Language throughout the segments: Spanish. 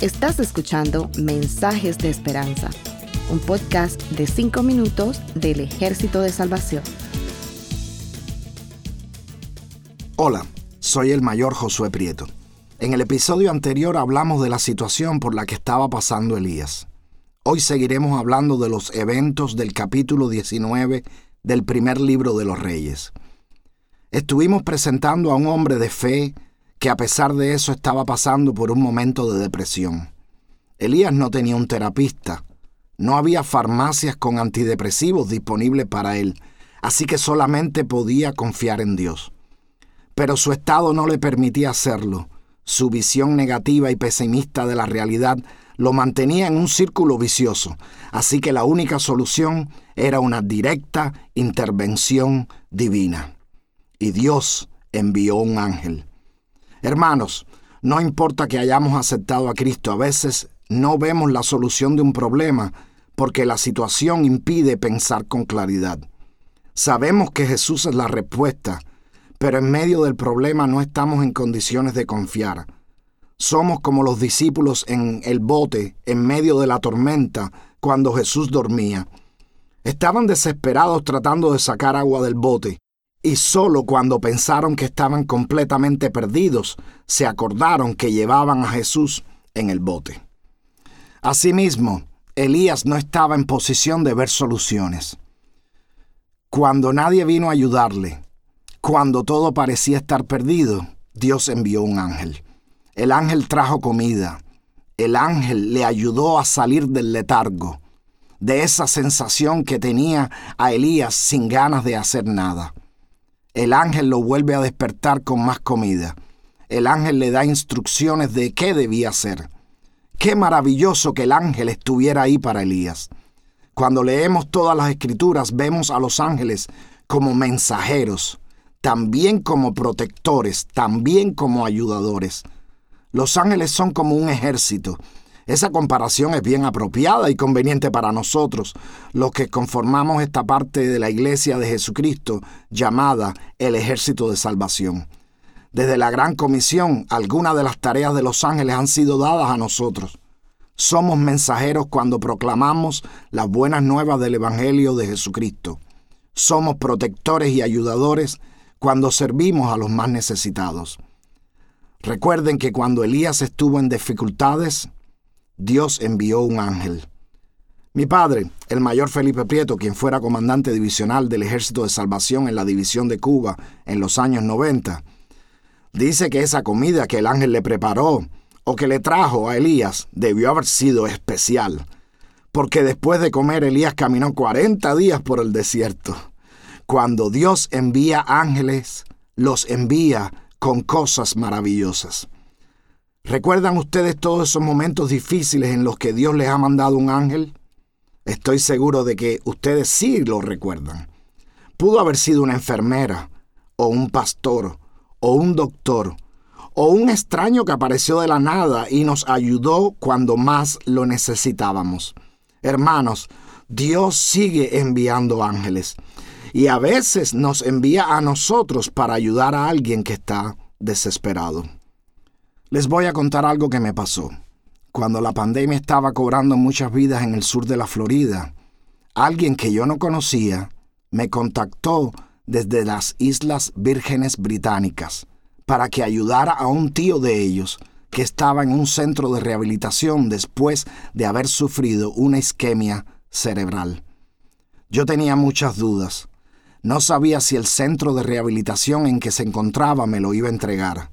Estás escuchando Mensajes de Esperanza, un podcast de 5 minutos del Ejército de Salvación. Hola, soy el mayor Josué Prieto. En el episodio anterior hablamos de la situación por la que estaba pasando Elías. Hoy seguiremos hablando de los eventos del capítulo 19 del primer libro de los reyes. Estuvimos presentando a un hombre de fe que a pesar de eso estaba pasando por un momento de depresión. Elías no tenía un terapista, no había farmacias con antidepresivos disponibles para él, así que solamente podía confiar en Dios. Pero su estado no le permitía hacerlo. Su visión negativa y pesimista de la realidad lo mantenía en un círculo vicioso, así que la única solución era una directa intervención divina. Y Dios envió un ángel. Hermanos, no importa que hayamos aceptado a Cristo, a veces no vemos la solución de un problema porque la situación impide pensar con claridad. Sabemos que Jesús es la respuesta, pero en medio del problema no estamos en condiciones de confiar. Somos como los discípulos en el bote en medio de la tormenta cuando Jesús dormía. Estaban desesperados tratando de sacar agua del bote, y solo cuando pensaron que estaban completamente perdidos, se acordaron que llevaban a Jesús en el bote. Asimismo, Elías no estaba en posición de ver soluciones. Cuando nadie vino a ayudarle, cuando todo parecía estar perdido, Dios envió un ángel. El ángel trajo comida. El ángel le ayudó a salir del letargo, de esa sensación que tenía a Elías sin ganas de hacer nada. El ángel lo vuelve a despertar con más comida. El ángel le da instrucciones de qué debía hacer. Qué maravilloso que el ángel estuviera ahí para Elías. Cuando leemos todas las escrituras vemos a los ángeles como mensajeros, también como protectores, también como ayudadores. Los ángeles son como un ejército esa comparación es bien apropiada y conveniente para nosotros, los que conformamos esta parte de la Iglesia de Jesucristo llamada el Ejército de Salvación. Desde la Gran Comisión, algunas de las tareas de los ángeles han sido dadas a nosotros. Somos mensajeros cuando proclamamos las buenas nuevas del Evangelio de Jesucristo. Somos protectores y ayudadores cuando servimos a los más necesitados. Recuerden que cuando Elías estuvo en dificultades, Dios envió un ángel. Mi padre, el mayor Felipe Prieto, quien fuera comandante divisional del Ejército de Salvación en la División de Cuba en los años 90, dice que esa comida que el ángel le preparó o que le trajo a Elías debió haber sido especial, porque después de comer Elías caminó 40 días por el desierto. Cuando Dios envía ángeles, los envía con cosas maravillosas. ¿Recuerdan ustedes todos esos momentos difíciles en los que Dios les ha mandado un ángel? Estoy seguro de que ustedes sí lo recuerdan. Pudo haber sido una enfermera, o un pastor, o un doctor, o un extraño que apareció de la nada y nos ayudó cuando más lo necesitábamos. Hermanos, Dios sigue enviando ángeles y a veces nos envía a nosotros para ayudar a alguien que está desesperado. Les voy a contar algo que me pasó. Cuando la pandemia estaba cobrando muchas vidas en el sur de la Florida, alguien que yo no conocía me contactó desde las Islas Vírgenes Británicas para que ayudara a un tío de ellos que estaba en un centro de rehabilitación después de haber sufrido una isquemia cerebral. Yo tenía muchas dudas. No sabía si el centro de rehabilitación en que se encontraba me lo iba a entregar.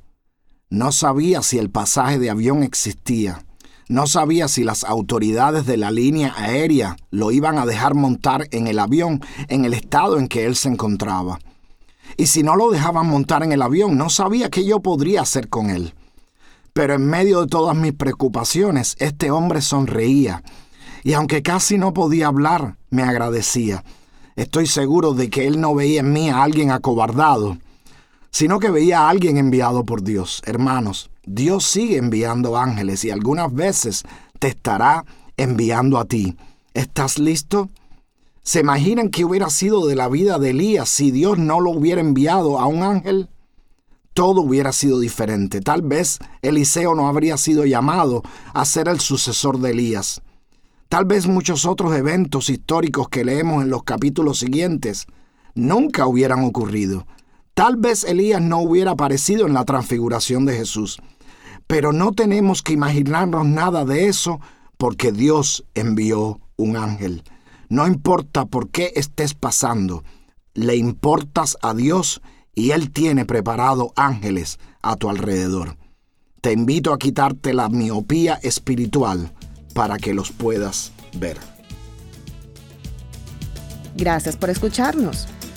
No sabía si el pasaje de avión existía. No sabía si las autoridades de la línea aérea lo iban a dejar montar en el avión en el estado en que él se encontraba. Y si no lo dejaban montar en el avión, no sabía qué yo podría hacer con él. Pero en medio de todas mis preocupaciones, este hombre sonreía, y aunque casi no podía hablar, me agradecía. Estoy seguro de que él no veía en mí a alguien acobardado, sino que veía a alguien enviado por Dios. Hermanos, Dios sigue enviando ángeles y algunas veces te estará enviando a ti. ¿Estás listo? ¿Se imaginan que hubiera sido de la vida de Elías si Dios no lo hubiera enviado a un ángel? todo hubiera sido diferente. Tal vez Eliseo no habría sido llamado a ser el sucesor de Elías. Tal vez muchos otros eventos históricos que leemos en los capítulos siguientes nunca hubieran ocurrido. Tal vez Elías no hubiera aparecido en la transfiguración de Jesús. Pero no tenemos que imaginarnos nada de eso porque Dios envió un ángel. No importa por qué estés pasando, le importas a Dios y Él tiene preparado ángeles a tu alrededor. Te invito a quitarte la miopía espiritual para que los puedas ver. Gracias por escucharnos.